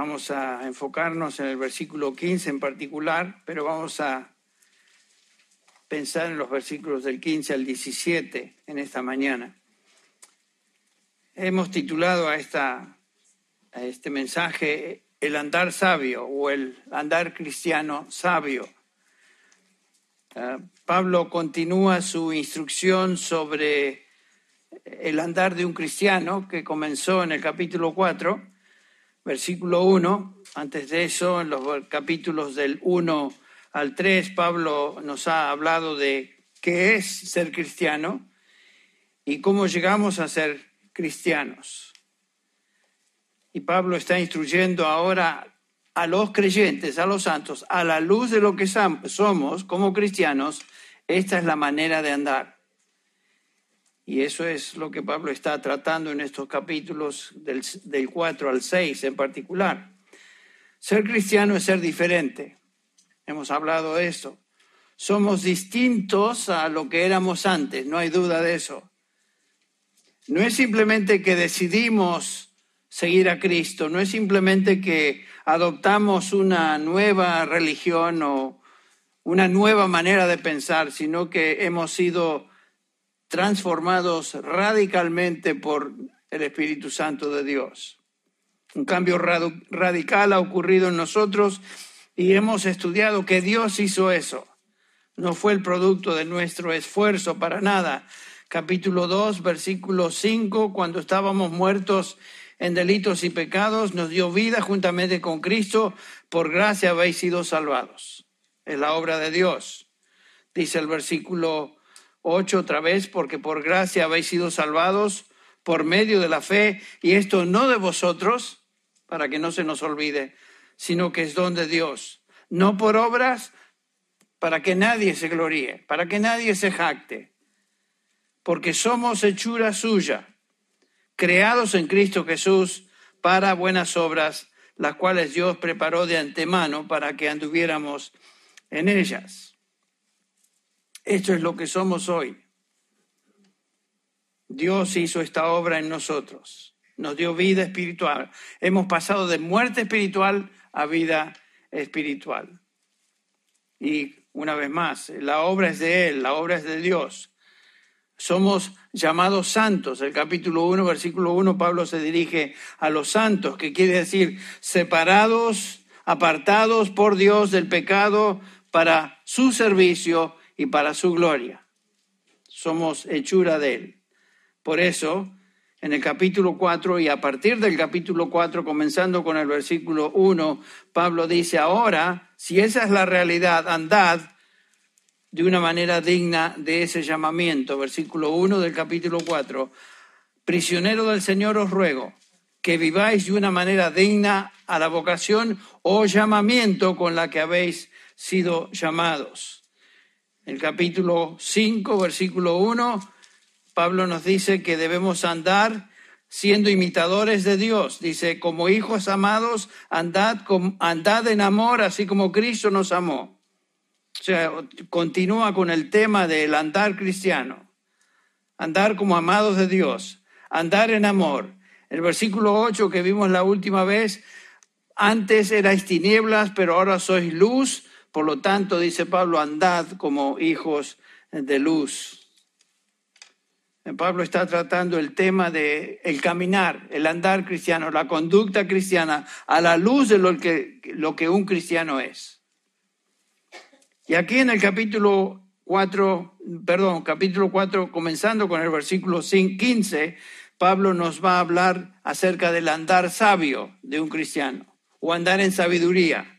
Vamos a enfocarnos en el versículo 15 en particular, pero vamos a pensar en los versículos del 15 al 17 en esta mañana. Hemos titulado a, esta, a este mensaje El andar sabio o el andar cristiano sabio. Ah, Pablo continúa su instrucción sobre el andar de un cristiano que comenzó en el capítulo 4 versículo 1. Antes de eso, en los capítulos del 1 al 3, Pablo nos ha hablado de qué es ser cristiano y cómo llegamos a ser cristianos. Y Pablo está instruyendo ahora a los creyentes, a los santos, a la luz de lo que somos como cristianos, esta es la manera de andar. Y eso es lo que Pablo está tratando en estos capítulos del, del 4 al 6 en particular. Ser cristiano es ser diferente. Hemos hablado de eso. Somos distintos a lo que éramos antes, no hay duda de eso. No es simplemente que decidimos seguir a Cristo, no es simplemente que adoptamos una nueva religión o una nueva manera de pensar, sino que hemos sido transformados radicalmente por el Espíritu Santo de Dios. Un cambio radical ha ocurrido en nosotros y hemos estudiado que Dios hizo eso. No fue el producto de nuestro esfuerzo para nada. Capítulo 2, versículo 5, cuando estábamos muertos en delitos y pecados, nos dio vida juntamente con Cristo, por gracia habéis sido salvados. Es la obra de Dios. Dice el versículo 8 otra vez, porque por gracia habéis sido salvados por medio de la fe, y esto no de vosotros, para que no se nos olvide, sino que es don de Dios, no por obras, para que nadie se gloríe, para que nadie se jacte, porque somos hechura suya, creados en Cristo Jesús para buenas obras, las cuales Dios preparó de antemano para que anduviéramos en ellas. Esto es lo que somos hoy. Dios hizo esta obra en nosotros, nos dio vida espiritual. Hemos pasado de muerte espiritual a vida espiritual. Y una vez más, la obra es de Él, la obra es de Dios. Somos llamados santos. El capítulo 1, versículo 1, Pablo se dirige a los santos, que quiere decir separados, apartados por Dios del pecado para su servicio y para su gloria. Somos hechura de Él. Por eso, en el capítulo 4 y a partir del capítulo 4, comenzando con el versículo 1, Pablo dice, ahora, si esa es la realidad, andad de una manera digna de ese llamamiento. Versículo 1 del capítulo 4, prisionero del Señor os ruego que viváis de una manera digna a la vocación o llamamiento con la que habéis sido llamados el capítulo 5, versículo 1, Pablo nos dice que debemos andar siendo imitadores de Dios. Dice, como hijos amados, andad, andad en amor, así como Cristo nos amó. O sea, continúa con el tema del andar cristiano. Andar como amados de Dios, andar en amor. El versículo 8 que vimos la última vez, antes erais tinieblas, pero ahora sois luz por lo tanto, dice Pablo, andad como hijos de luz. Pablo está tratando el tema de el caminar, el andar cristiano, la conducta cristiana a la luz de lo que, lo que un cristiano es. Y aquí en el capítulo 4, perdón, capítulo 4, comenzando con el versículo 15, Pablo nos va a hablar acerca del andar sabio de un cristiano o andar en sabiduría.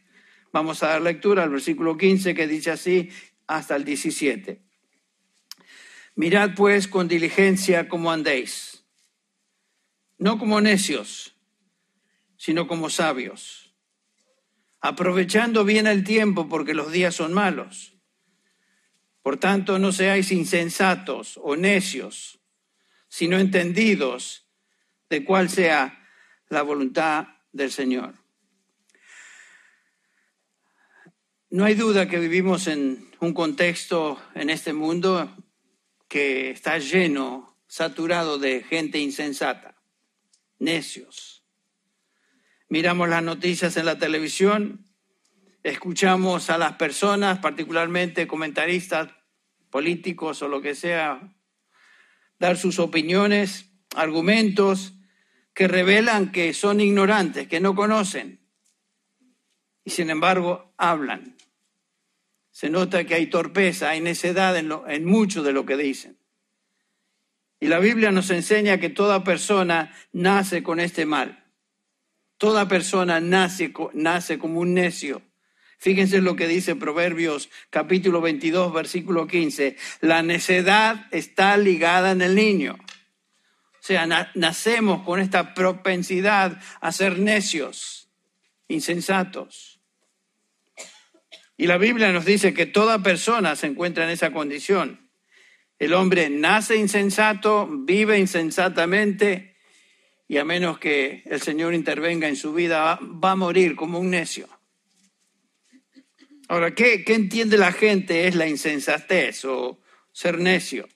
Vamos a dar lectura al versículo 15 que dice así hasta el 17. Mirad pues con diligencia cómo andéis, no como necios, sino como sabios, aprovechando bien el tiempo porque los días son malos. Por tanto, no seáis insensatos o necios, sino entendidos de cuál sea la voluntad del Señor. No hay duda que vivimos en un contexto en este mundo que está lleno, saturado de gente insensata, necios. miramos las noticias en la televisión, escuchamos a las personas, particularmente comentaristas políticos o lo que sea, dar sus opiniones, argumentos que revelan que son ignorantes, que no conocen, y sin embargo hablan. Se nota que hay torpeza, hay necedad en, en mucho de lo que dicen. Y la Biblia nos enseña que toda persona nace con este mal. Toda persona nace, nace como un necio. Fíjense lo que dice Proverbios capítulo 22, versículo 15. La necedad está ligada en el niño. O sea, nacemos con esta propensidad a ser necios, insensatos. Y la Biblia nos dice que toda persona se encuentra en esa condición. El hombre nace insensato, vive insensatamente y a menos que el Señor intervenga en su vida, va a morir como un necio. Ahora, ¿qué, entiende la gente es la insensatez o ser necio?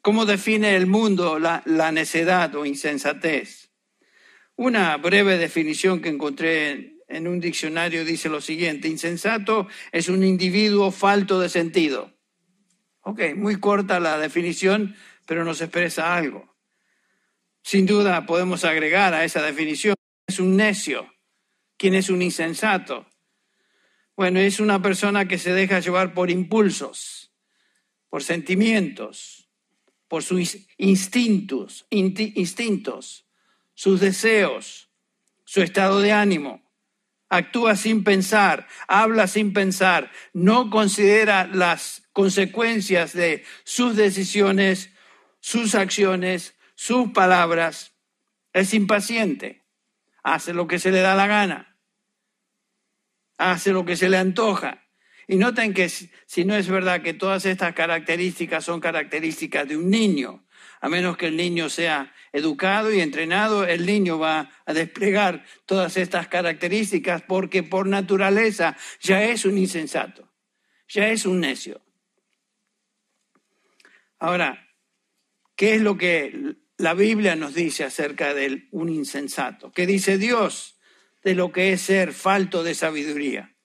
¿Cómo define el mundo la, la necedad o insensatez? Una breve definición que encontré en un diccionario dice lo siguiente, insensato es un individuo falto de sentido. Ok, muy corta la definición, pero nos expresa algo. Sin duda podemos agregar a esa definición, es un necio. ¿Quién es un insensato? Bueno, es una persona que se deja llevar por impulsos, por sentimientos, por sus instintos, instintos, sus deseos, su estado de ánimo actúa sin pensar, habla sin pensar, no considera las consecuencias de sus decisiones, sus acciones, sus palabras, es impaciente, hace lo que se le da la gana, hace lo que se le antoja. Y noten que si no es verdad que todas estas características son características de un niño, a menos que el niño sea educado y entrenado, el niño va a desplegar todas estas características porque por naturaleza ya es un insensato, ya es un necio. Ahora, ¿qué es lo que la Biblia nos dice acerca de un insensato? ¿Qué dice Dios de lo que es ser falto de sabiduría?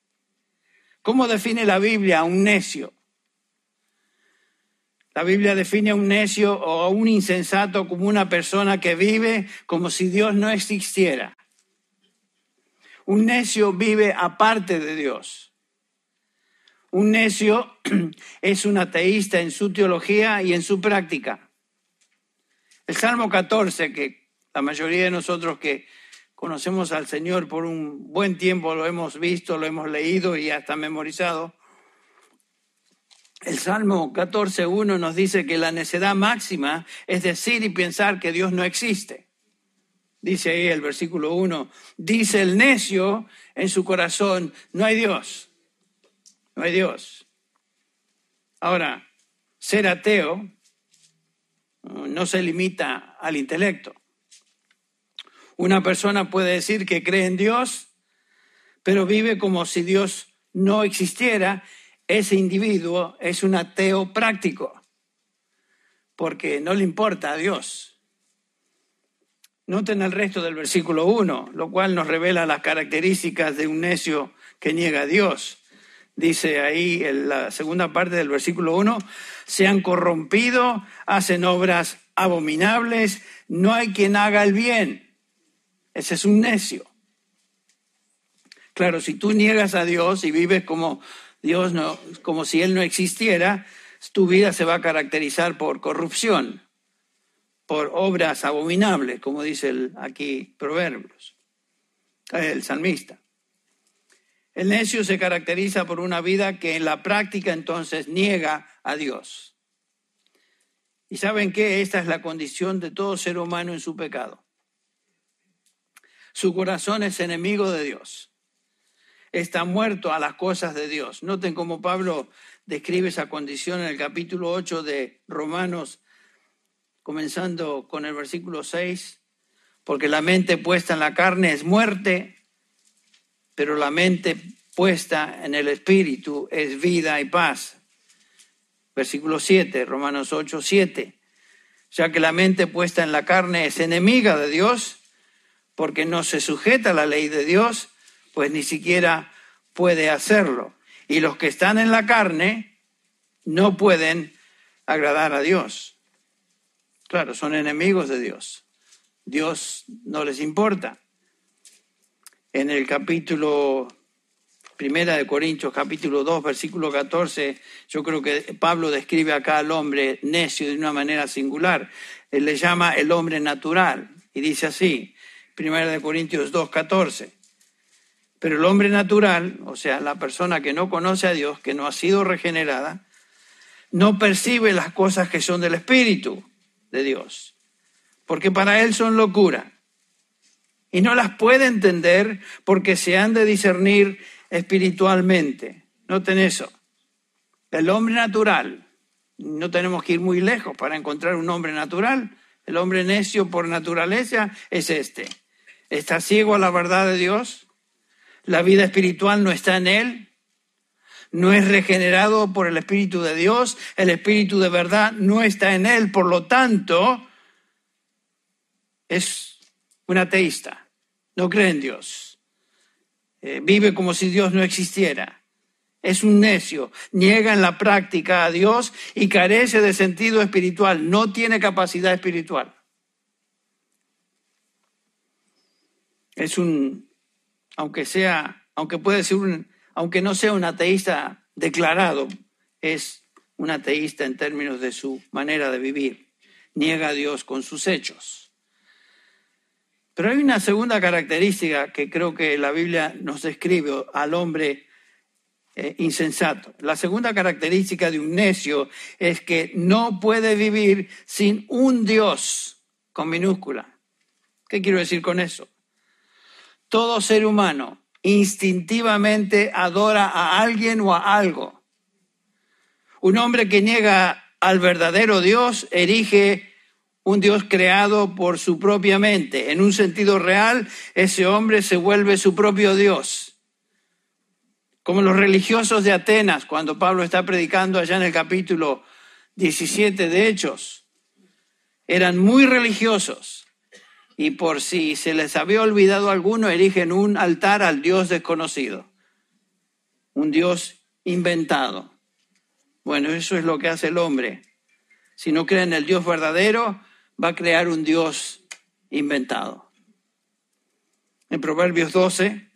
¿Cómo define la Biblia a un necio? La Biblia define a un necio o a un insensato como una persona que vive como si Dios no existiera. Un necio vive aparte de Dios. Un necio es un ateísta en su teología y en su práctica. El Salmo 14, que la mayoría de nosotros que conocemos al Señor por un buen tiempo lo hemos visto, lo hemos leído y hasta memorizado, el Salmo 14.1 nos dice que la necedad máxima es decir y pensar que Dios no existe. Dice ahí el versículo 1, dice el necio en su corazón, no hay Dios, no hay Dios. Ahora, ser ateo no se limita al intelecto. Una persona puede decir que cree en Dios, pero vive como si Dios no existiera ese individuo es un ateo práctico, porque no le importa a Dios. Noten el resto del versículo 1, lo cual nos revela las características de un necio que niega a Dios. Dice ahí en la segunda parte del versículo 1, se han corrompido, hacen obras abominables, no hay quien haga el bien. Ese es un necio. Claro, si tú niegas a Dios y vives como Dios no, como si Él no existiera, tu vida se va a caracterizar por corrupción, por obras abominables, como dice aquí Proverbios, el salmista. El necio se caracteriza por una vida que en la práctica entonces niega a Dios. Y saben que esta es la condición de todo ser humano en su pecado. Su corazón es enemigo de Dios está muerto a las cosas de Dios. Noten cómo Pablo describe esa condición en el capítulo 8 de Romanos, comenzando con el versículo 6, porque la mente puesta en la carne es muerte, pero la mente puesta en el espíritu es vida y paz. Versículo 7, Romanos 8, 7. Ya que la mente puesta en la carne es enemiga de Dios, porque no se sujeta a la ley de Dios, pues ni siquiera puede hacerlo. Y los que están en la carne no pueden agradar a Dios. Claro, son enemigos de Dios. Dios no les importa. En el capítulo Primera de Corintios, capítulo 2, versículo 14, yo creo que Pablo describe acá al hombre necio de una manera singular. Él le llama el hombre natural y dice así, Primera de Corintios 2, 14. Pero el hombre natural, o sea, la persona que no conoce a Dios, que no ha sido regenerada, no percibe las cosas que son del Espíritu de Dios, porque para él son locura. Y no las puede entender porque se han de discernir espiritualmente. Noten eso. El hombre natural, no tenemos que ir muy lejos para encontrar un hombre natural. El hombre necio por naturaleza es este. Está ciego a la verdad de Dios. La vida espiritual no está en él. No es regenerado por el Espíritu de Dios. El Espíritu de verdad no está en él. Por lo tanto, es un ateísta. No cree en Dios. Eh, vive como si Dios no existiera. Es un necio, niega en la práctica a Dios y carece de sentido espiritual, no tiene capacidad espiritual. Es un, aunque sea, aunque puede ser un, aunque no sea un ateísta declarado, es un ateísta en términos de su manera de vivir. Niega a Dios con sus hechos. Pero hay una segunda característica que creo que la Biblia nos describe al hombre eh, insensato. La segunda característica de un necio es que no puede vivir sin un Dios con minúscula. ¿Qué quiero decir con eso? Todo ser humano instintivamente adora a alguien o a algo. Un hombre que niega al verdadero Dios erige un Dios creado por su propia mente. En un sentido real, ese hombre se vuelve su propio Dios. Como los religiosos de Atenas, cuando Pablo está predicando allá en el capítulo 17 de Hechos, eran muy religiosos y por si se les había olvidado alguno, erigen un altar al Dios desconocido, un Dios inventado. Bueno, eso es lo que hace el hombre. Si no cree en el Dios verdadero, va a crear un Dios inventado. En Proverbios 12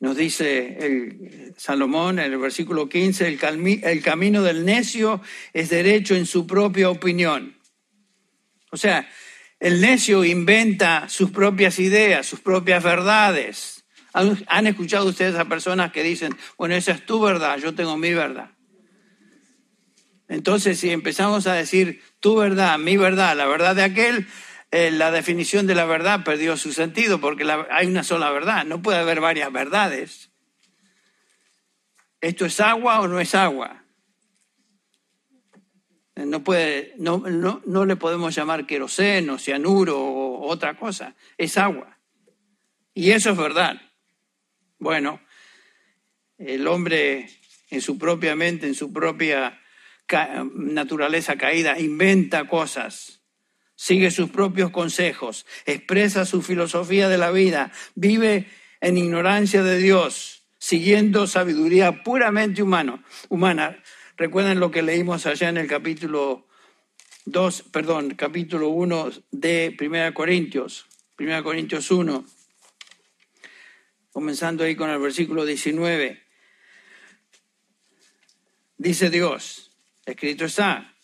nos dice el Salomón en el versículo 15, el, el camino del necio es derecho en su propia opinión. O sea, el necio inventa sus propias ideas, sus propias verdades. ¿Han escuchado ustedes a personas que dicen, bueno, esa es tu verdad, yo tengo mi verdad? Entonces, si empezamos a decir tu verdad, mi verdad, la verdad de aquel, eh, la definición de la verdad perdió su sentido porque hay una sola verdad, no puede haber varias verdades. ¿Esto es agua o no es agua? No, puede, no, no, no le podemos llamar queroseno, cianuro o otra cosa, es agua. Y eso es verdad. Bueno, el hombre en su propia mente, en su propia naturaleza caída, inventa cosas, sigue sus propios consejos, expresa su filosofía de la vida, vive en ignorancia de Dios, siguiendo sabiduría puramente humano, humana. Recuerden lo que leímos allá en el capítulo 2, perdón, capítulo 1 de 1 Corintios, 1 Corintios 1, comenzando ahí con el versículo 19. Dice Dios, Escrito está,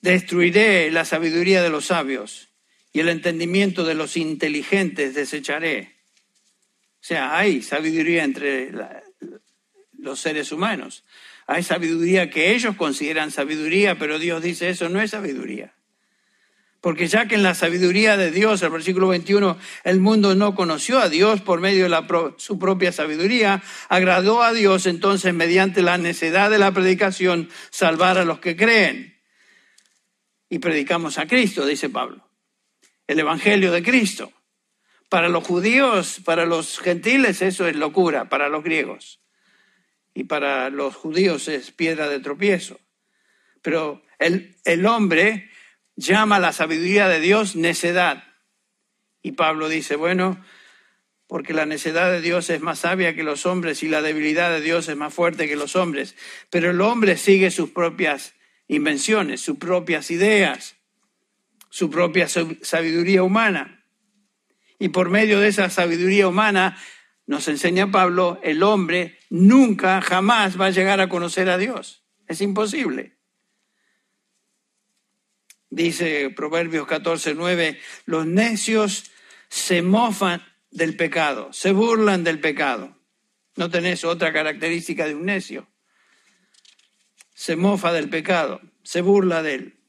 destruiré la sabiduría de los sabios y el entendimiento de los inteligentes desecharé. O sea, hay sabiduría entre los seres humanos. Hay sabiduría que ellos consideran sabiduría, pero Dios dice eso no es sabiduría. Porque ya que en la sabiduría de Dios, el versículo 21, el mundo no conoció a Dios por medio de su propia sabiduría, agradó a Dios entonces mediante la necedad de la predicación salvar a los que creen. Y predicamos a Cristo, dice Pablo. El Evangelio de Cristo. Para los judíos, para los gentiles, eso es locura, para los griegos. Y para los judíos es piedra de tropiezo. Pero el, el hombre llama la sabiduría de Dios necedad. Y Pablo dice, bueno, porque la necedad de Dios es más sabia que los hombres y la debilidad de Dios es más fuerte que los hombres. Pero el hombre sigue sus propias invenciones, sus propias ideas, su propia sabiduría humana. Y por medio de esa sabiduría humana, nos enseña Pablo, el hombre nunca, jamás va a llegar a conocer a Dios. Es imposible. Dice Proverbios 14, 9, los necios se mofan del pecado, se burlan del pecado. No tenés otra característica de un necio. Se mofa del pecado, se burla de él.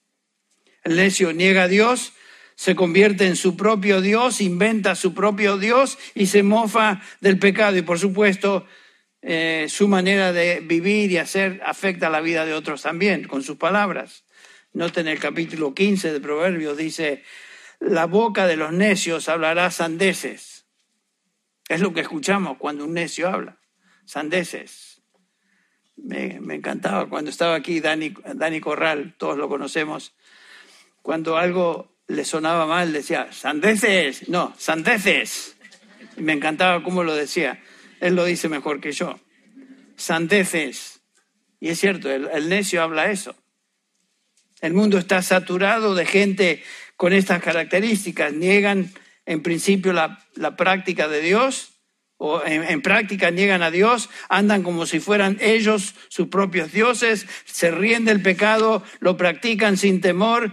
El necio niega a Dios, se convierte en su propio Dios, inventa su propio Dios y se mofa del pecado. Y por supuesto, eh, su manera de vivir y hacer afecta la vida de otros también, con sus palabras. Noten el capítulo 15 de Proverbios, dice, la boca de los necios hablará sandeces. Es lo que escuchamos cuando un necio habla, sandeces. Me, encantaba cuando estaba aquí Dani, Dani Corral, todos lo conocemos, cuando algo le sonaba mal, decía, sandeces, no, sandeces. Me encantaba cómo lo decía. Él lo dice mejor que yo. Sandeces. Y es cierto, el necio habla eso. El mundo está saturado de gente con estas características. Niegan en principio la, práctica de Dios o en, en, práctica niegan a Dios, andan como si fueran ellos sus propios dioses, se ríen del pecado, lo practican sin temor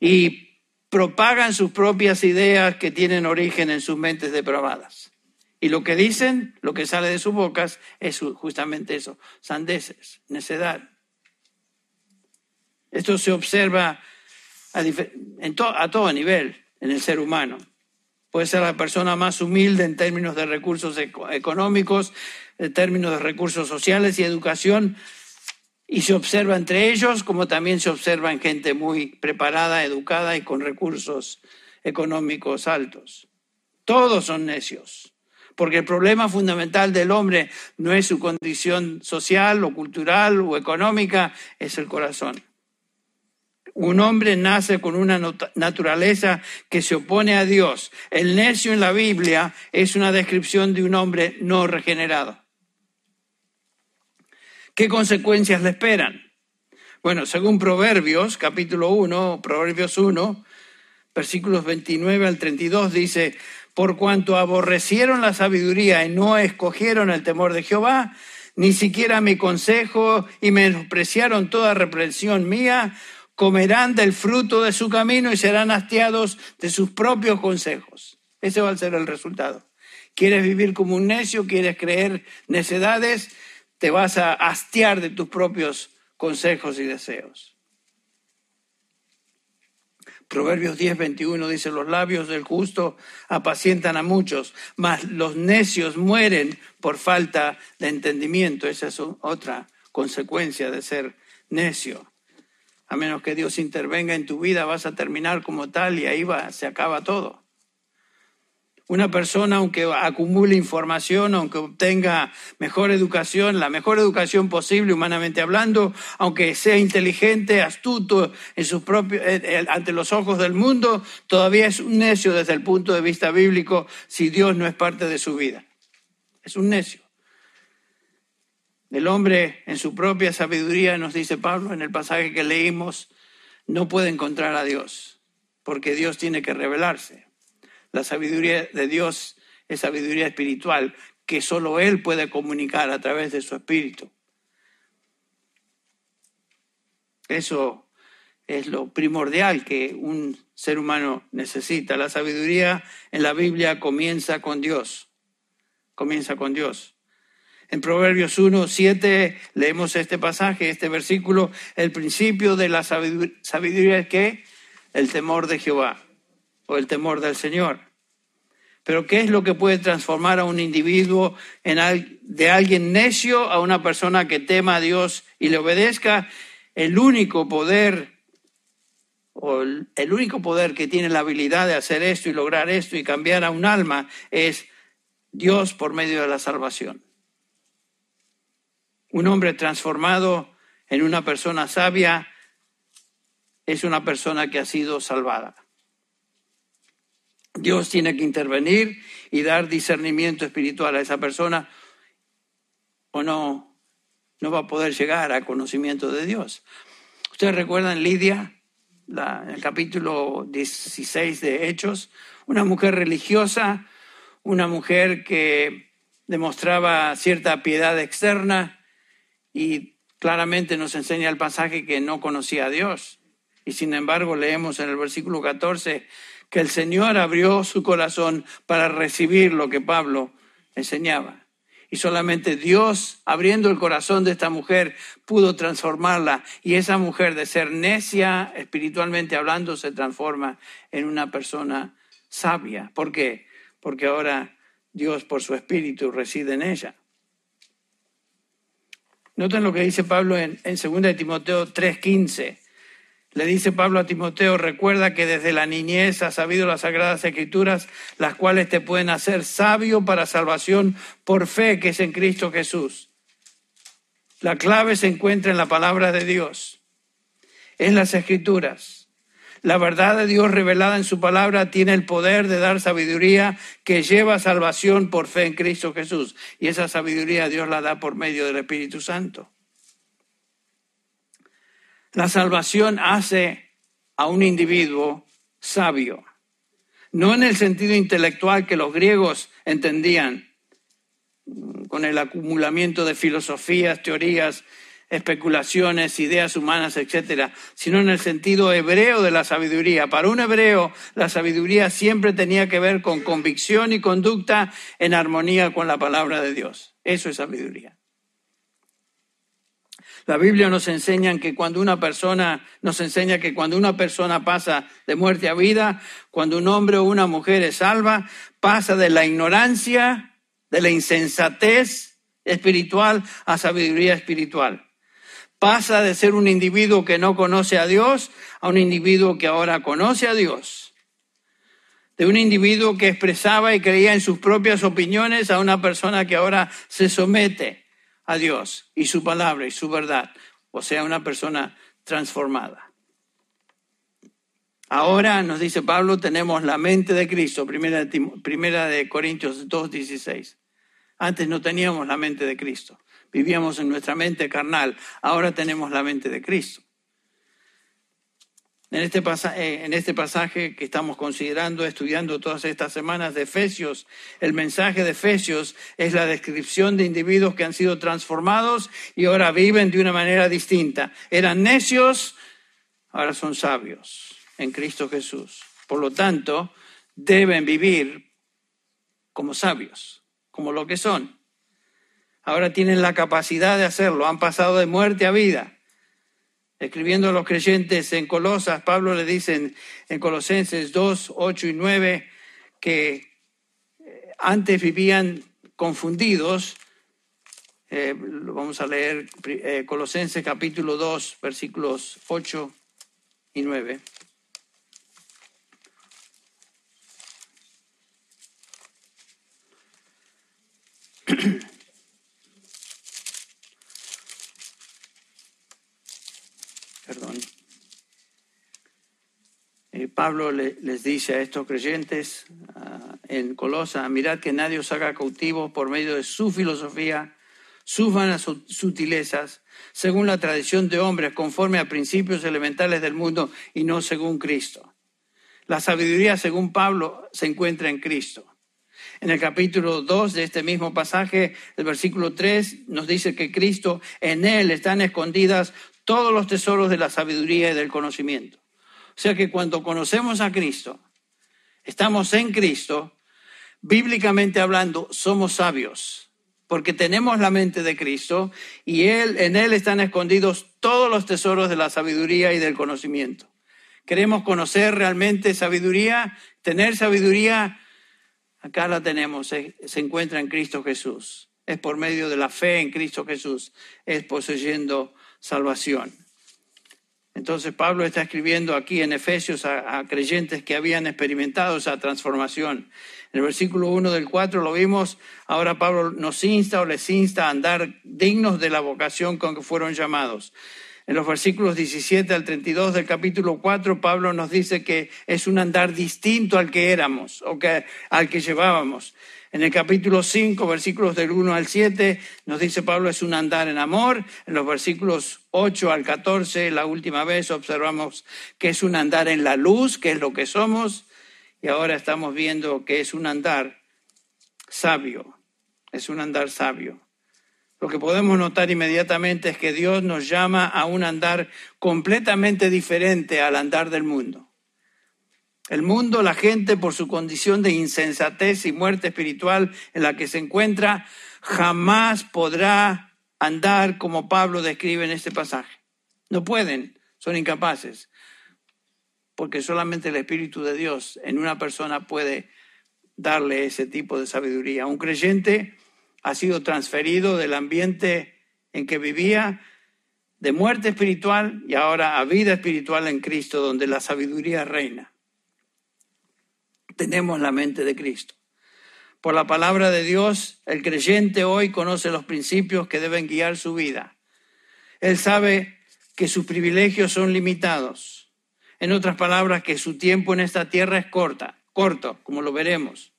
y propagan sus propias ideas que tienen origen en sus mentes depravadas. Y lo que dicen, lo que sale de sus bocas, es justamente eso, sandeces, necedad. Esto se observa a, todo nivel en el ser humano. Puede ser la persona más humilde en términos de recursos económicos, en términos de recursos sociales y educación, y se observa entre ellos como también se observa en gente muy preparada, educada y con recursos económicos altos. Todos son necios, porque el problema fundamental del hombre no es su condición social o cultural o económica, es el corazón. Un hombre nace con una naturaleza que se opone a Dios. El necio en la Biblia es una descripción de un hombre no regenerado. ¿Qué consecuencias le esperan? Bueno, según Proverbios, capítulo 1, Proverbios 1, versículos 29 al 32, dice, por cuanto aborrecieron la sabiduría y no escogieron el temor de Jehová, ni siquiera mi consejo y menospreciaron toda reprensión mía, comerán del fruto de su camino y serán hastiados de sus propios consejos. Ese va a ser el resultado. ¿Quieres vivir como un necio? ¿Quieres creer necedades? Te vas a hastiar de tus propios consejos y deseos. Proverbios 10, 21 dice, los labios del justo apacientan a muchos, mas los necios mueren por falta de entendimiento. Esa es otra consecuencia de ser necio a menos que Dios intervenga en tu vida, vas a terminar como tal y ahí va, se acaba todo. Una persona, aunque acumule información, aunque obtenga mejor educación, la mejor educación posible humanamente hablando, aunque sea inteligente, astuto en eh, eh, ante los ojos del mundo, todavía es un necio desde el punto de vista bíblico si Dios no es parte de su vida. Es un necio. El hombre en su propia sabiduría, nos dice Pablo en el pasaje que leímos, no puede encontrar a Dios, porque Dios tiene que revelarse. La sabiduría de Dios es sabiduría espiritual que solo Él puede comunicar a través de su espíritu. Eso es lo primordial que un ser humano necesita. La sabiduría en la Biblia comienza con Dios. Comienza con Dios. En Proverbios 1, 7 leemos este pasaje, este versículo, el principio de la sabiduría es que el temor de Jehová o el temor del Señor. Pero ¿qué es lo que puede transformar a un individuo en, de alguien necio a una persona que tema a Dios y le obedezca? El único poder o el único poder que tiene la habilidad de hacer esto y lograr esto y cambiar a un alma es Dios por medio de la salvación. Un hombre transformado en una persona sabia es una persona que ha sido salvada. Dios tiene que intervenir y dar discernimiento espiritual a esa persona o no, no va a poder llegar a conocimiento de Dios. Ustedes recuerdan Lidia, en el capítulo 16 de Hechos, una mujer religiosa, una mujer que demostraba cierta piedad externa y claramente nos enseña el pasaje que no conocía a Dios. Y sin embargo leemos en el versículo 14 que el Señor abrió su corazón para recibir lo que Pablo enseñaba. Y solamente Dios, abriendo el corazón de esta mujer, pudo transformarla. Y esa mujer, de ser necia espiritualmente hablando, se transforma en una persona sabia. ¿Por qué? Porque ahora Dios, por su espíritu, reside en ella. Noten lo que dice Pablo en, en 2 Timoteo 3:15. Le dice Pablo a Timoteo, recuerda que desde la niñez has sabido las sagradas escrituras, las cuales te pueden hacer sabio para salvación por fe que es en Cristo Jesús. La clave se encuentra en la palabra de Dios, en las escrituras. La verdad de Dios revelada en su palabra tiene el poder de dar sabiduría que lleva salvación por fe en Cristo Jesús. Y esa sabiduría Dios la da por medio del Espíritu Santo. La salvación hace a un individuo sabio, no en el sentido intelectual que los griegos entendían, con el acumulamiento de filosofías, teorías, especulaciones, ideas humanas, etcétera, sino en el sentido hebreo de la sabiduría. Para un hebreo, la sabiduría siempre tenía que ver con convicción y conducta en armonía con la palabra de Dios. Eso es sabiduría. La Biblia nos enseña que cuando una persona nos enseña que cuando una persona pasa de muerte a vida, cuando un hombre o una mujer es salva, pasa de la ignorancia, de la insensatez espiritual a sabiduría espiritual. Pasa de ser un individuo que no conoce a Dios a un individuo que ahora conoce a Dios. De un individuo que expresaba y creía en sus propias opiniones a una persona que ahora se somete a Dios y su palabra y su verdad, o sea, una persona transformada. Ahora, nos dice Pablo, tenemos la mente de Cristo, primera de, primera de Corintios 2.16. Antes no teníamos la mente de Cristo, vivíamos en nuestra mente carnal, ahora tenemos la mente de Cristo. En este, pasaje, en este pasaje que estamos considerando, estudiando todas estas semanas de Efesios, el mensaje de Efesios es la descripción de individuos que han sido transformados y ahora viven de una manera distinta. Eran necios, ahora son sabios en Cristo Jesús. Por lo tanto, deben vivir como sabios, como lo que son. Ahora tienen la capacidad de hacerlo, han pasado de muerte a vida escribiendo a los creyentes en Colosas, Pablo le dice en, Colosenses 2, 8 y 9 que eh, antes vivían confundidos. Eh, vamos a leer eh, Colosenses capítulo 2, versículos 8 y 9. Pablo les dice a estos creyentes ah, en Colosa, mirad que nadie os haga cautivos por medio de su filosofía, sus vanas sutilezas, según la tradición de hombres, conforme a principios elementales del mundo y no según Cristo. La sabiduría, según Pablo, se encuentra en Cristo. En el capítulo 2 de este mismo pasaje, el versículo 3 nos dice que Cristo, en Él están escondidas todos los tesoros de la sabiduría y del conocimiento. O sea que cuando conocemos a Cristo, estamos en Cristo, bíblicamente hablando, somos sabios, porque tenemos la mente de Cristo y él, en Él están escondidos todos los tesoros de la sabiduría y del conocimiento. Queremos conocer realmente sabiduría, tener sabiduría, acá la tenemos, se, se encuentra en Cristo Jesús. Es por medio de la fe en Cristo Jesús, es poseyendo salvación. Entonces Pablo está escribiendo aquí en Efesios a, creyentes que habían experimentado esa transformación. En el versículo 1 del 4 lo vimos, ahora Pablo nos insta o les insta a andar dignos de la vocación con que fueron llamados. En los versículos 17 al 32 del capítulo 4, Pablo nos dice que es un andar distinto al que éramos o que, al que llevábamos. En el capítulo 5, versículos del 1 al 7, nos dice Pablo es un andar en amor. En los versículos 8 al 14, la última vez observamos que es un andar en la luz, que es lo que somos. Y ahora estamos viendo que es un andar sabio, es un andar sabio. Lo que podemos notar inmediatamente es que Dios nos llama a un andar completamente diferente al andar del mundo. El mundo, la gente, por su condición de insensatez y muerte espiritual en la que se encuentra, jamás podrá andar como Pablo describe en este pasaje. No pueden, son incapaces, porque solamente el Espíritu de Dios en una persona puede darle ese tipo de sabiduría. Un creyente ha sido transferido del ambiente en que vivía, de muerte espiritual y ahora a vida espiritual en Cristo, donde la sabiduría reina tenemos la mente de Cristo. Por la palabra de Dios, el creyente hoy conoce los principios que deben guiar su vida. Él sabe que sus privilegios son limitados. En otras palabras, que su tiempo en esta tierra es corta, corto, como lo veremos.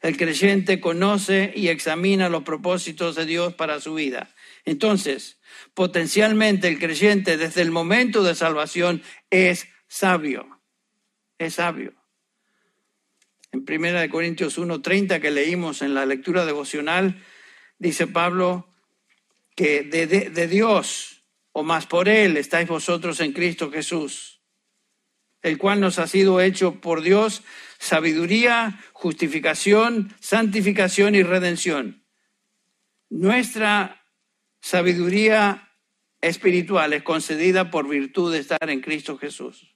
El creyente conoce y examina los propósitos de Dios para su vida. Entonces, potencialmente el creyente desde el momento de salvación es sabio. Es sabio. En 1 Corintios 1:30 que leímos en la lectura devocional, dice Pablo que de, de Dios, o más por Él, estáis vosotros en Cristo Jesús, el cual nos ha sido hecho por Dios sabiduría, justificación, santificación y redención. Nuestra sabiduría espiritual es concedida por virtud de estar en Cristo Jesús.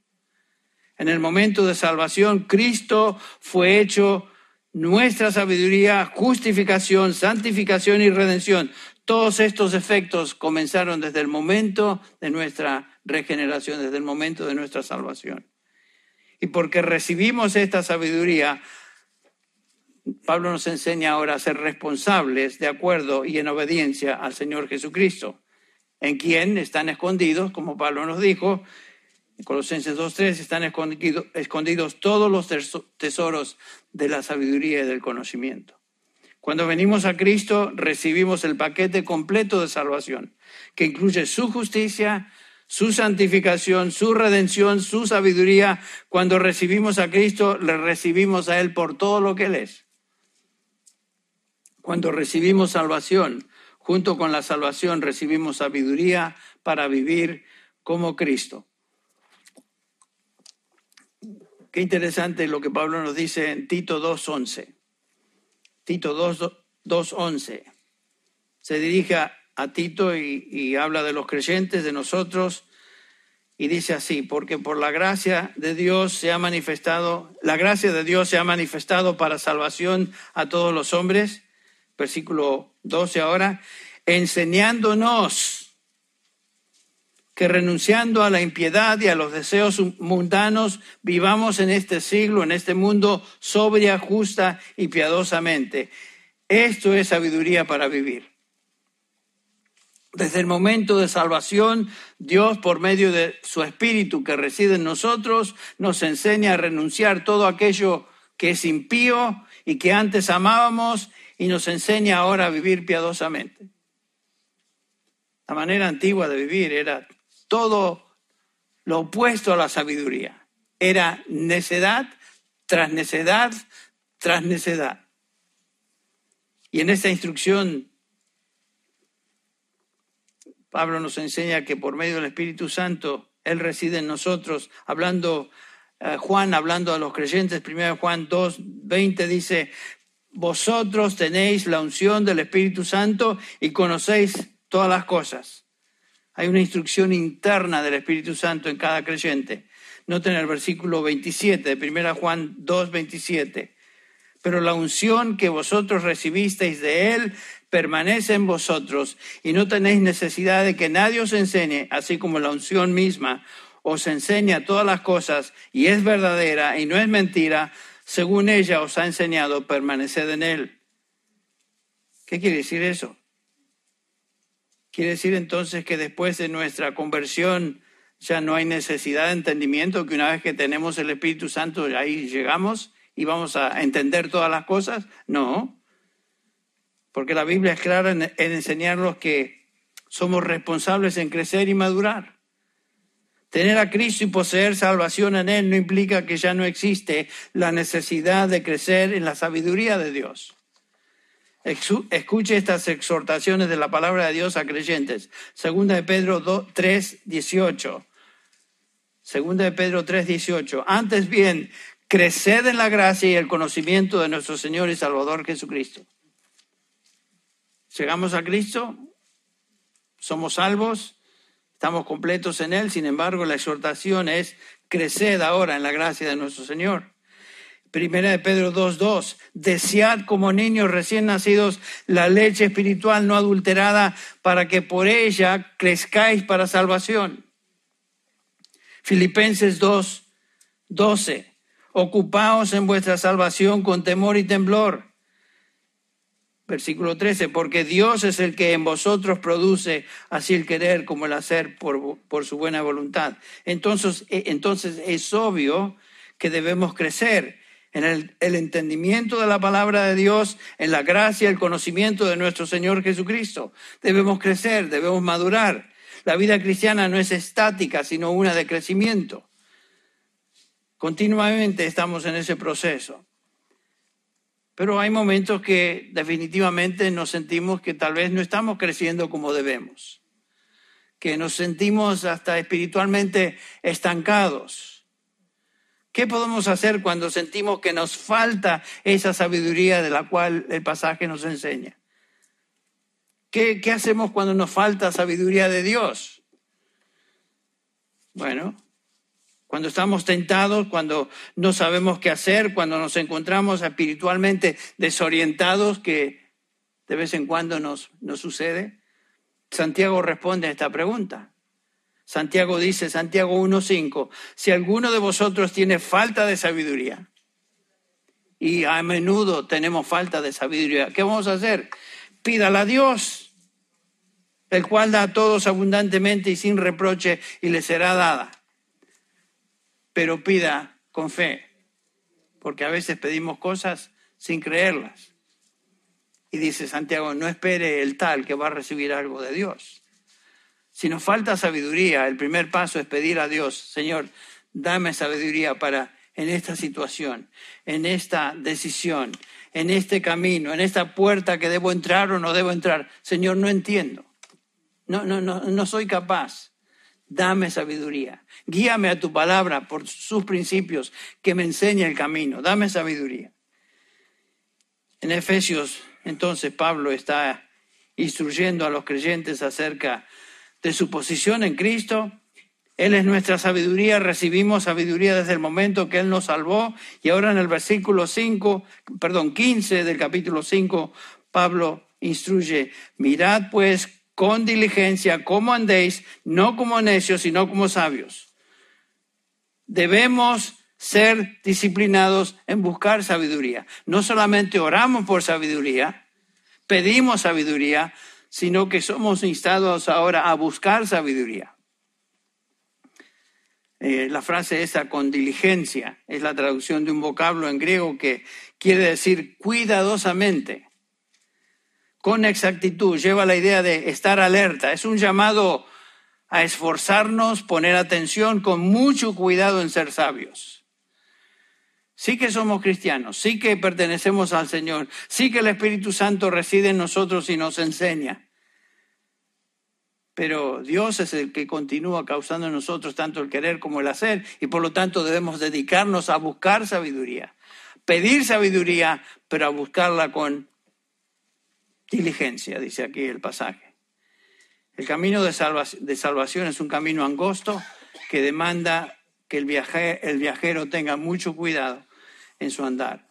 En el momento de salvación, Cristo fue hecho nuestra sabiduría, justificación, santificación y redención. Todos estos efectos comenzaron desde el momento de nuestra regeneración, desde el momento de nuestra salvación. Y porque recibimos esta sabiduría, Pablo nos enseña ahora a ser responsables de acuerdo y en obediencia al Señor Jesucristo, en quien están escondidos, como Pablo nos dijo, en Colosenses 2.3 están escondidos, escondidos todos los tesoros de la sabiduría y del conocimiento. Cuando venimos a Cristo recibimos el paquete completo de salvación, que incluye su justicia, su santificación, su redención, su sabiduría. Cuando recibimos a Cristo, le recibimos a Él por todo lo que Él es. Cuando recibimos salvación, junto con la salvación recibimos sabiduría para vivir como Cristo. Qué interesante lo que Pablo nos dice en Tito 2.11. Tito 2.11. Se dirige a, Tito y, y habla de los creyentes, de nosotros, y dice así, porque por la gracia de Dios se ha manifestado, la gracia de Dios se ha manifestado para salvación a todos los hombres, versículo 12 ahora, enseñándonos que renunciando a la impiedad y a los deseos mundanos, vivamos en este siglo, en este mundo, sobria, justa y piadosamente. Esto es sabiduría para vivir. Desde el momento de salvación, Dios, por medio de su Espíritu que reside en nosotros, nos enseña a renunciar todo aquello que es impío y que antes amábamos y nos enseña ahora a vivir piadosamente. La manera antigua de vivir era todo lo opuesto a la sabiduría. Era necedad tras necedad tras necedad. Y en esta instrucción, Pablo nos enseña que por medio del Espíritu Santo, Él reside en nosotros, hablando, eh, Juan, hablando a los creyentes, 1 Juan 2, 20 dice, vosotros tenéis la unción del Espíritu Santo y conocéis todas las cosas. Hay una instrucción interna del Espíritu Santo en cada creyente. Noten el versículo 27 de 1 Juan 2, 27. Pero la unción que vosotros recibisteis de Él permanece en vosotros y no tenéis necesidad de que nadie os enseñe, así como la unción misma os enseña todas las cosas y es verdadera y no es mentira, según ella os ha enseñado, permaneced en Él. ¿Qué quiere decir eso? Quiere decir entonces que después de nuestra conversión ya no hay necesidad de entendimiento, que una vez que tenemos el Espíritu Santo ahí llegamos y vamos a entender todas las cosas. No, porque la Biblia es clara en, enseñarnos que somos responsables en crecer y madurar. Tener a Cristo y poseer salvación en Él no implica que ya no existe la necesidad de crecer en la sabiduría de Dios. Escuche estas exhortaciones de la palabra de Dios a creyentes. Segunda de Pedro 3, 18. Segunda de Pedro 3, 18. Antes bien, creced en la gracia y el conocimiento de nuestro Señor y Salvador Jesucristo. Llegamos a Cristo, somos salvos, estamos completos en Él, sin embargo la exhortación es creced ahora en la gracia de nuestro Señor. Primera de Pedro 2.2, desead como niños recién nacidos la leche espiritual no adulterada para que por ella crezcáis para salvación. Filipenses 2.12, ocupaos en vuestra salvación con temor y temblor Versículo 13, porque Dios es el que en vosotros produce así el querer como el hacer por, por su buena voluntad. Entonces, e, entonces es obvio que debemos crecer en el, entendimiento de la palabra de Dios, en la gracia, el conocimiento de nuestro Señor Jesucristo. Debemos crecer, debemos madurar. La vida cristiana no es estática, sino una de crecimiento. Continuamente estamos en ese proceso. Pero hay momentos que definitivamente nos sentimos que tal vez no estamos creciendo como debemos, que nos sentimos hasta espiritualmente estancados. ¿Qué podemos hacer cuando sentimos que nos falta esa sabiduría de la cual el pasaje nos enseña? ¿Qué, hacemos cuando nos falta sabiduría de Dios? Bueno, cuando estamos tentados, cuando no sabemos qué hacer, cuando nos encontramos espiritualmente desorientados, que de vez en cuando nos, nos sucede. Santiago responde a esta pregunta. Santiago dice, Santiago 1.5, si alguno de vosotros tiene falta de sabiduría, y a menudo tenemos falta de sabiduría, ¿qué vamos a hacer? Pídala a Dios, el cual da a todos abundantemente y sin reproche, y le será dada pero pida con fe, porque a veces pedimos cosas sin creerlas. Y dice Santiago, no espere el tal que va a recibir algo de Dios. Si nos falta sabiduría, el primer paso es pedir a Dios, Señor, dame sabiduría para en esta situación, en esta decisión, en este camino, en esta puerta que debo entrar o no debo entrar. Señor, no entiendo. No, no, no, no soy capaz. Dame sabiduría. Guíame a tu palabra por sus principios, que me enseñe el camino. Dame sabiduría. En Efesios, entonces, Pablo está instruyendo a los creyentes acerca de su posición en Cristo. Él es nuestra sabiduría, recibimos sabiduría desde el momento que Él nos salvó. Y ahora en el versículo 5, perdón, 15 del capítulo 5, Pablo instruye, mirad pues con diligencia cómo andéis, no como necios, sino como sabios debemos ser disciplinados en buscar sabiduría. No solamente oramos por sabiduría, pedimos sabiduría, sino que somos instados ahora a buscar sabiduría. Eh, la frase esa con diligencia es la traducción de un vocablo en griego que quiere decir cuidadosamente, con exactitud, lleva la idea de estar alerta. Es un llamado a esforzarnos, poner atención con mucho cuidado en ser sabios. Sí que somos cristianos, sí que pertenecemos al Señor, sí que el Espíritu Santo reside en nosotros y nos enseña. Pero Dios es el que continúa causando en nosotros tanto el querer como el hacer y por lo tanto debemos dedicarnos a buscar sabiduría, pedir sabiduría, pero a buscarla con diligencia, dice aquí el pasaje. El camino de, salvación es un camino angosto que demanda que el viajero tenga mucho cuidado en su andar.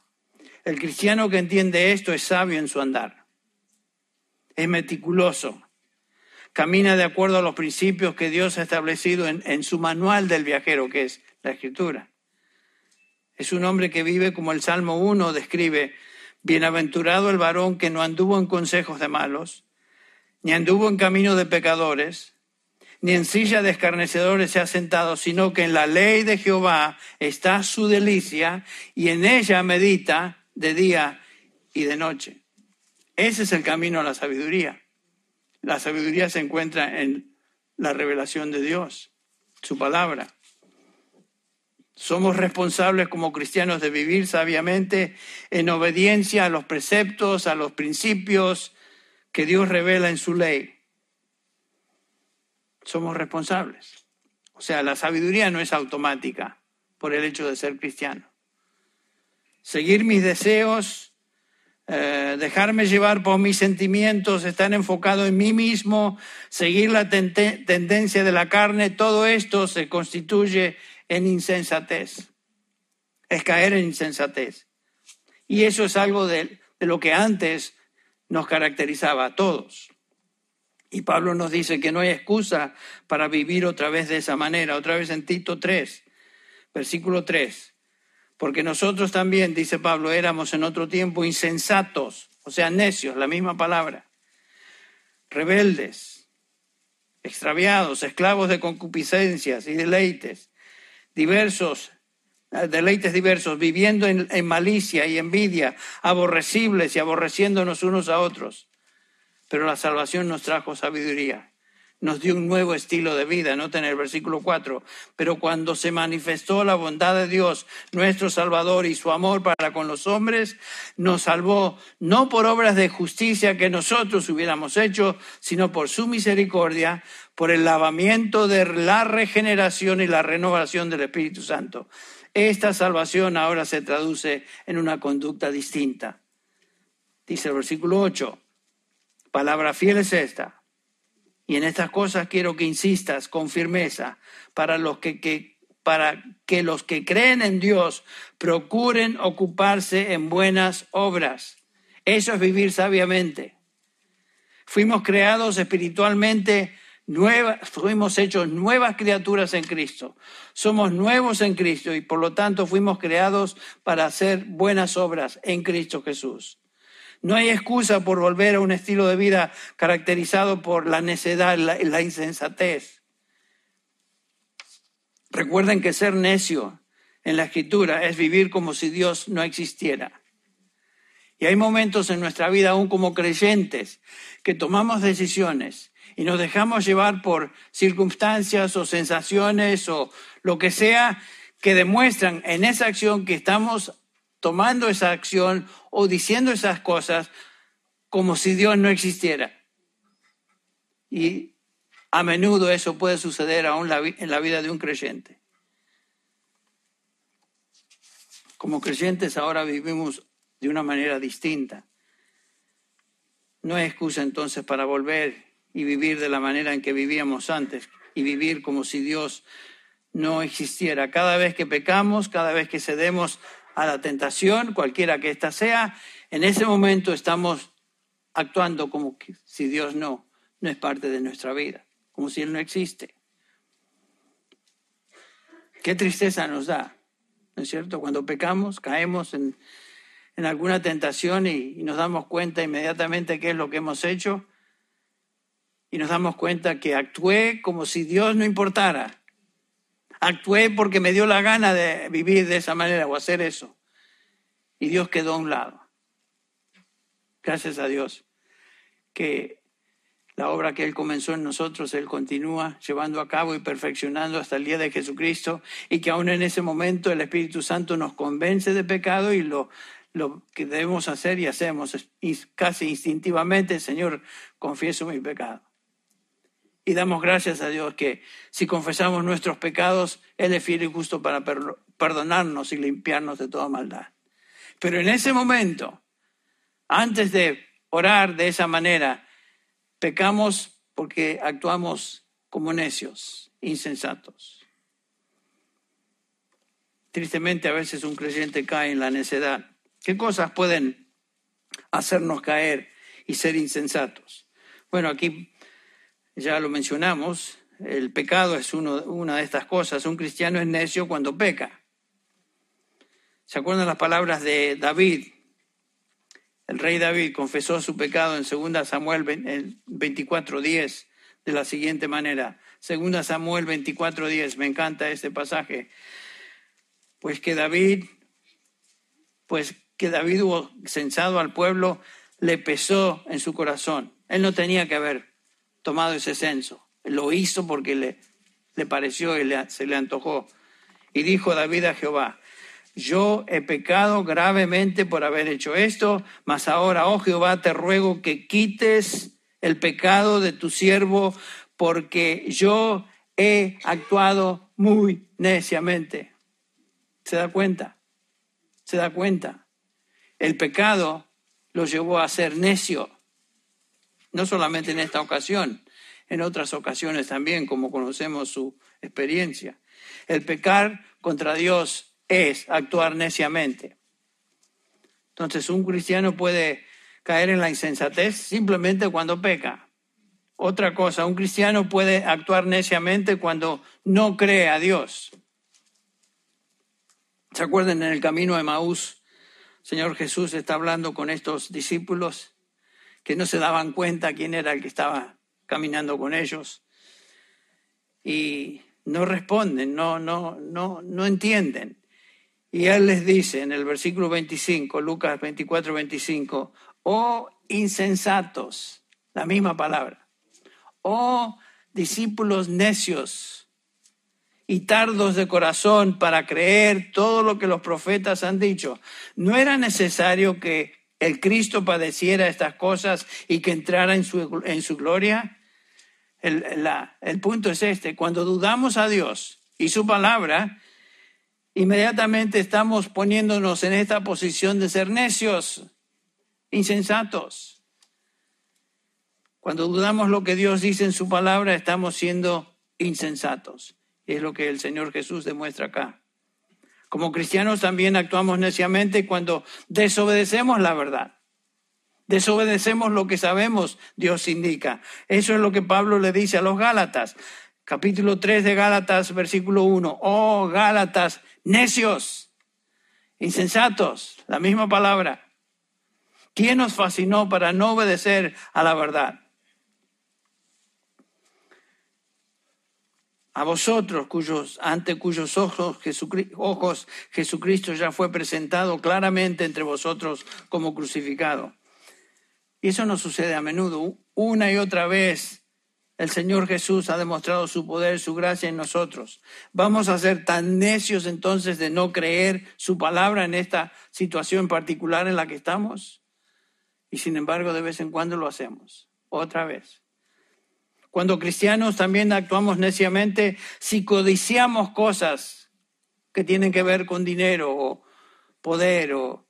El cristiano que entiende esto es sabio en su andar, es meticuloso, camina de acuerdo a los principios que Dios ha establecido en, su manual del viajero, que es la escritura. Es un hombre que vive como el Salmo 1 describe, bienaventurado el varón que no anduvo en consejos de malos, ni anduvo en camino de pecadores, ni en silla de escarnecedores se ha sentado, sino que en la ley de Jehová está su delicia y en ella medita de día y de noche. Ese es el camino a la sabiduría. La sabiduría se encuentra en la revelación de Dios, su palabra. Somos responsables como cristianos de vivir sabiamente en obediencia a los preceptos, a los principios que Dios revela en su ley. Somos responsables. O sea, la sabiduría no es automática por el hecho de ser cristiano. Seguir mis deseos, eh, dejarme llevar por mis sentimientos, estar enfocado en mí mismo, seguir la tendencia de la carne, todo esto se constituye en insensatez. Es caer en insensatez. Y eso es algo de, de lo que antes nos caracterizaba a todos. Y Pablo nos dice que no hay excusa para vivir otra vez de esa manera, otra vez en Tito 3, versículo 3. Porque nosotros también, dice Pablo, éramos en otro tiempo insensatos, o sea, necios, la misma palabra, rebeldes, extraviados, esclavos de concupiscencias y deleites diversos, eh, deleites diversos, viviendo en, en malicia y envidia, aborrecibles y aborreciéndonos unos a otros. Pero la salvación nos trajo sabiduría nos dio un nuevo estilo de vida, no en el versículo 4, pero cuando se manifestó la bondad de Dios, nuestro Salvador, y su amor para con los hombres, nos salvó no por obras de justicia que nosotros hubiéramos hecho, sino por su misericordia, por el lavamiento de la regeneración y la renovación del Espíritu Santo. Esta salvación ahora se traduce en una conducta distinta. Dice el versículo 8, palabra fiel es esta y en estas cosas quiero que insistas con firmeza para, los que, para que los que creen en Dios procuren ocuparse en buenas obras. Eso es vivir sabiamente. Fuimos creados espiritualmente nuevas, fuimos hechos nuevas criaturas en Cristo. Somos nuevos en Cristo y por lo tanto fuimos creados para hacer buenas obras en Cristo Jesús. No hay excusa por volver a un estilo de vida caracterizado por la necedad y la, insensatez. Recuerden que ser necio en la escritura es vivir como si Dios no existiera. Y hay momentos en nuestra vida, aún como creyentes, que tomamos decisiones y nos dejamos llevar por circunstancias o sensaciones o lo que sea que demuestran en esa acción que estamos tomando esa acción o diciendo esas cosas como si Dios no existiera. Y a menudo eso puede suceder aún en la vida de un creyente. Como creyentes ahora vivimos de una manera distinta. No hay excusa entonces para volver y vivir de la manera en que vivíamos antes y vivir como si Dios no existiera. Cada vez que pecamos, cada vez que cedemos a la tentación, cualquiera que ésta sea, en ese momento estamos actuando como si Dios no, no es parte de nuestra vida, como si Él no existe. Qué tristeza nos da, ¿no es cierto? Cuando pecamos, caemos en, alguna tentación y, y nos damos cuenta inmediatamente qué es lo que hemos hecho y nos damos cuenta que actué como si Dios no importara Actué porque me dio la gana de vivir de esa manera o hacer eso. Y Dios quedó a un lado. Gracias a Dios que la obra que Él comenzó en nosotros, Él continúa llevando a cabo y perfeccionando hasta el día de Jesucristo y que aún en ese momento el Espíritu Santo nos convence de pecado y lo, lo que debemos hacer y hacemos casi instintivamente, Señor, confieso mi pecado. Y damos gracias a Dios que si confesamos nuestros pecados, Él es fiel y justo para perdonarnos y limpiarnos de toda maldad. Pero en ese momento, antes de orar de esa manera, pecamos porque actuamos como necios, insensatos. Tristemente a veces un creyente cae en la necedad. ¿Qué cosas pueden hacernos caer y ser insensatos? Bueno, aquí ya lo mencionamos, el pecado es una de estas cosas. Un cristiano es necio cuando peca. ¿Se acuerdan las palabras de David El rey David confesó su pecado en 2 Samuel 24:10 de la siguiente manera. 2 Samuel 24:10, me encanta este pasaje. Pues que David, pues que David hubo censado al pueblo, le pesó en su corazón. Él no tenía que haber tomado ese censo. Lo hizo porque le, le pareció y se le antojó. Y dijo David a Jehová, yo he pecado gravemente por haber hecho esto, mas ahora, oh Jehová, te ruego que quites el pecado de tu siervo, porque yo he actuado muy neciamente. ¿Se da cuenta? ¿Se da cuenta? El pecado lo llevó a ser necio, no solamente en esta ocasión, en otras ocasiones también, como conocemos su experiencia. El pecar contra Dios es actuar neciamente. Entonces, un cristiano puede caer en la insensatez simplemente cuando peca. Otra cosa, un cristiano puede actuar neciamente cuando no cree a Dios. ¿Se acuerdan en el camino de Maús? Señor Jesús está hablando con estos discípulos que no se daban cuenta quién era el que estaba caminando con ellos y no responden, no, no, no, no entienden. Y él les dice en el versículo 25, Lucas 24, 25, oh insensatos, la misma palabra, oh discípulos necios y tardos de corazón para creer todo lo que los profetas han dicho. ¿No era necesario que el Cristo padeciera estas cosas y que entrara en su, en su gloria? El, el punto es este, cuando dudamos a Dios y su palabra, inmediatamente estamos poniéndonos en esta posición de ser necios, insensatos. Cuando dudamos lo que Dios dice en su palabra, estamos siendo insensatos. Y es lo que el Señor Jesús demuestra acá. Como cristianos también actuamos neciamente cuando desobedecemos la verdad. Desobedecemos lo que sabemos Dios indica. Eso es lo que Pablo le dice a los Gálatas. Capítulo 3 de Gálatas, versículo 1. Oh, Gálatas, necios, insensatos, la misma palabra. ¿Quién nos fascinó para no obedecer a la verdad? A vosotros, cuyos, ante cuyos ojos Jesucristo, ya fue presentado claramente entre vosotros como crucificado. Y eso no sucede a menudo. Una y otra vez el Señor Jesús ha demostrado su poder, su gracia en nosotros. ¿Vamos a ser tan necios entonces de no creer su palabra en esta situación particular en la que estamos? Y sin embargo, de vez en cuando lo hacemos. Otra vez. Cuando cristianos también actuamos neciamente si codiciamos cosas que tienen que ver con dinero o poder o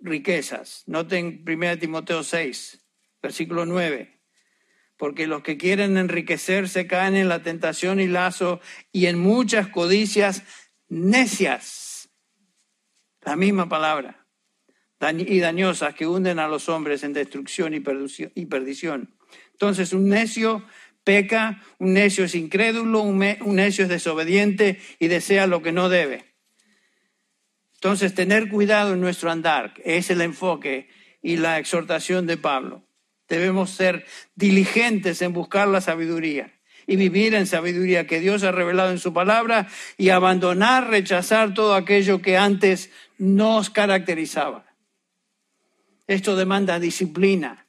riquezas. Noten 1 Timoteo 6, versículo 9 porque los que quieren enriquecerse caen en la tentación y lazo y en muchas codicias necias. La misma palabra. Y dañosas que hunden a los hombres en destrucción y perdición. Entonces un necio peca, un necio es incrédulo, un necio es desobediente y desea lo que no debe. Entonces tener cuidado en nuestro andar es el enfoque y la exhortación de Pablo. Debemos ser diligentes en buscar la sabiduría y vivir en sabiduría que Dios ha revelado en su palabra y abandonar, rechazar todo aquello que antes nos caracterizaba. Esto demanda disciplina,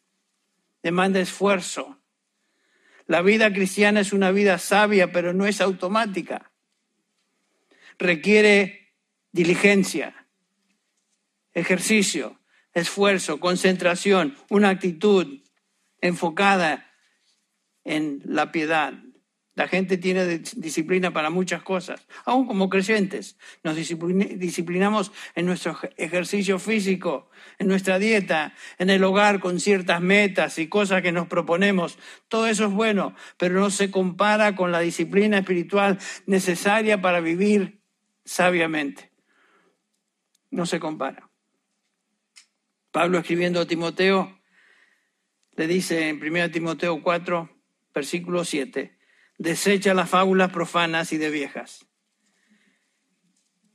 demanda esfuerzo. La vida cristiana es una vida sabia, pero no es automática. Requiere diligencia, ejercicio, esfuerzo, concentración, una actitud, enfocada en la piedad. La gente tiene disciplina para muchas cosas, aún como creyentes. Nos disciplinamos en nuestro ejercicio físico, en nuestra dieta, en el hogar con ciertas metas y cosas que nos proponemos. Todo eso es bueno, pero no se compara con la disciplina espiritual necesaria para vivir sabiamente. No se compara. Pablo escribiendo a Timoteo le dice en 1 Timoteo 4, versículo 7, desecha las fábulas profanas y de viejas.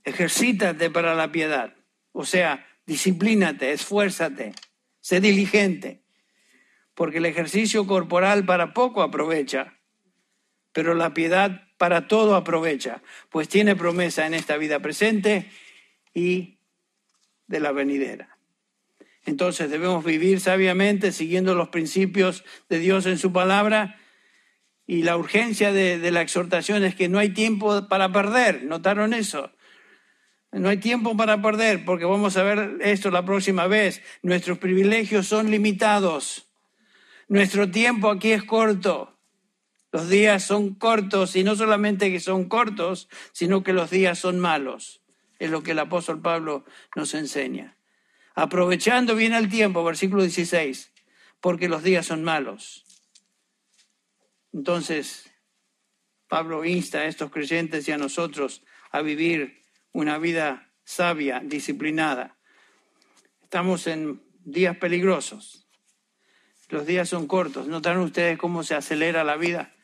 Ejercítate para la piedad, o sea, disciplínate, esfuérzate, sé diligente, porque el ejercicio corporal para poco aprovecha, pero la piedad para todo aprovecha, pues tiene promesa en esta vida presente y de la venidera. Entonces debemos vivir sabiamente siguiendo los principios de Dios en su palabra y la urgencia de, la exhortación es que no hay tiempo para perder. ¿Notaron eso? No hay tiempo para perder porque vamos a ver esto la próxima vez. Nuestros privilegios son limitados. Nuestro tiempo aquí es corto. Los días son cortos y no solamente que son cortos, sino que los días son malos. Es lo que el apóstol Pablo nos enseña. Aprovechando bien el tiempo, versículo 16, porque los días son malos. Entonces, Pablo insta a estos creyentes y a nosotros a vivir una vida sabia, disciplinada. Estamos en días peligrosos. Los días son cortos. ¿Notaron ustedes cómo se acelera la vida?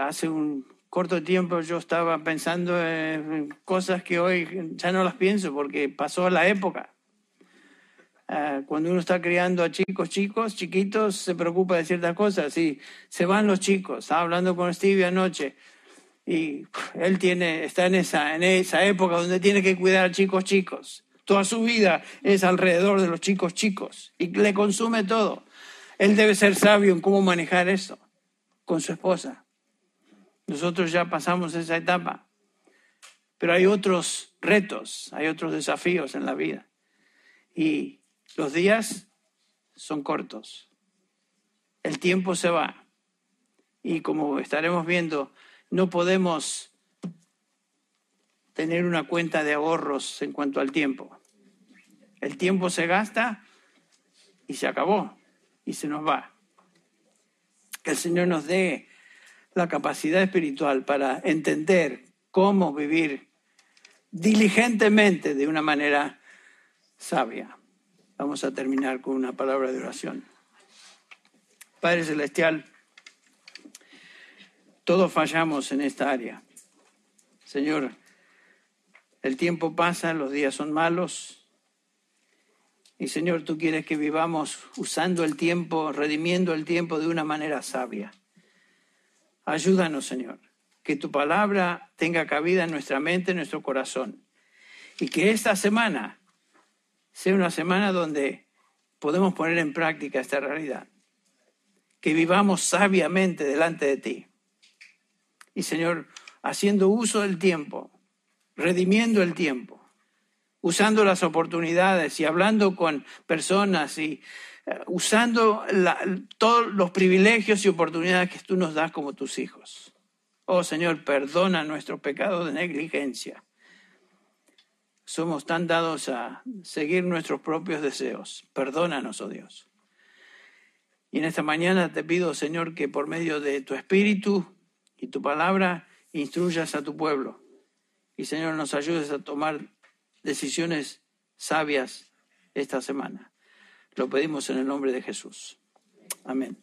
Hace un corto tiempo yo estaba pensando en cosas que hoy ya no las pienso porque pasó la época. Ah, cuando uno está criando a chicos, chicos, chiquitos, se preocupa de ciertas cosas. Y se van los chicos. Estaba hablando con Stevie anoche y él tiene, está en esa, en esa época donde tiene que cuidar a chicos chicos. Toda su vida es alrededor de los chicos chicos y le consume todo. Él debe ser sabio en cómo manejar eso con su esposa. Nosotros ya pasamos esa etapa, pero hay otros retos, hay otros desafíos en la vida. Y los días son cortos. El tiempo se va. Y como estaremos viendo, no podemos tener una cuenta de ahorros en cuanto al tiempo. El tiempo se gasta y se acabó y se nos va. Que el Señor nos dé la capacidad espiritual para entender cómo vivir diligentemente de una manera sabia. Vamos a terminar con una palabra de oración. Padre Celestial, todos fallamos en esta área. Señor, el tiempo pasa, los días son malos. Y Señor, tú quieres que vivamos usando el tiempo, redimiendo el tiempo de una manera sabia. Ayúdanos, Señor, que tu palabra tenga cabida en nuestra mente, en nuestro corazón. Y que esta semana sea una semana donde podemos poner en práctica esta realidad. Que vivamos sabiamente delante de ti y Señor, haciendo uso del tiempo, redimiendo el tiempo, usando las oportunidades y hablando con personas y eh, usando todos los privilegios y oportunidades que tú nos das como tus hijos. Oh Señor, perdona nuestro pecado de negligencia. Somos tan dados a seguir nuestros propios deseos. Perdónanos, oh Dios. Y en esta mañana te pido, Señor, que por medio de tu Espíritu y tu palabra instruyas a tu pueblo. Y Señor, nos ayudes a tomar decisiones sabias esta semana. Lo pedimos en el nombre de Jesús. Amén.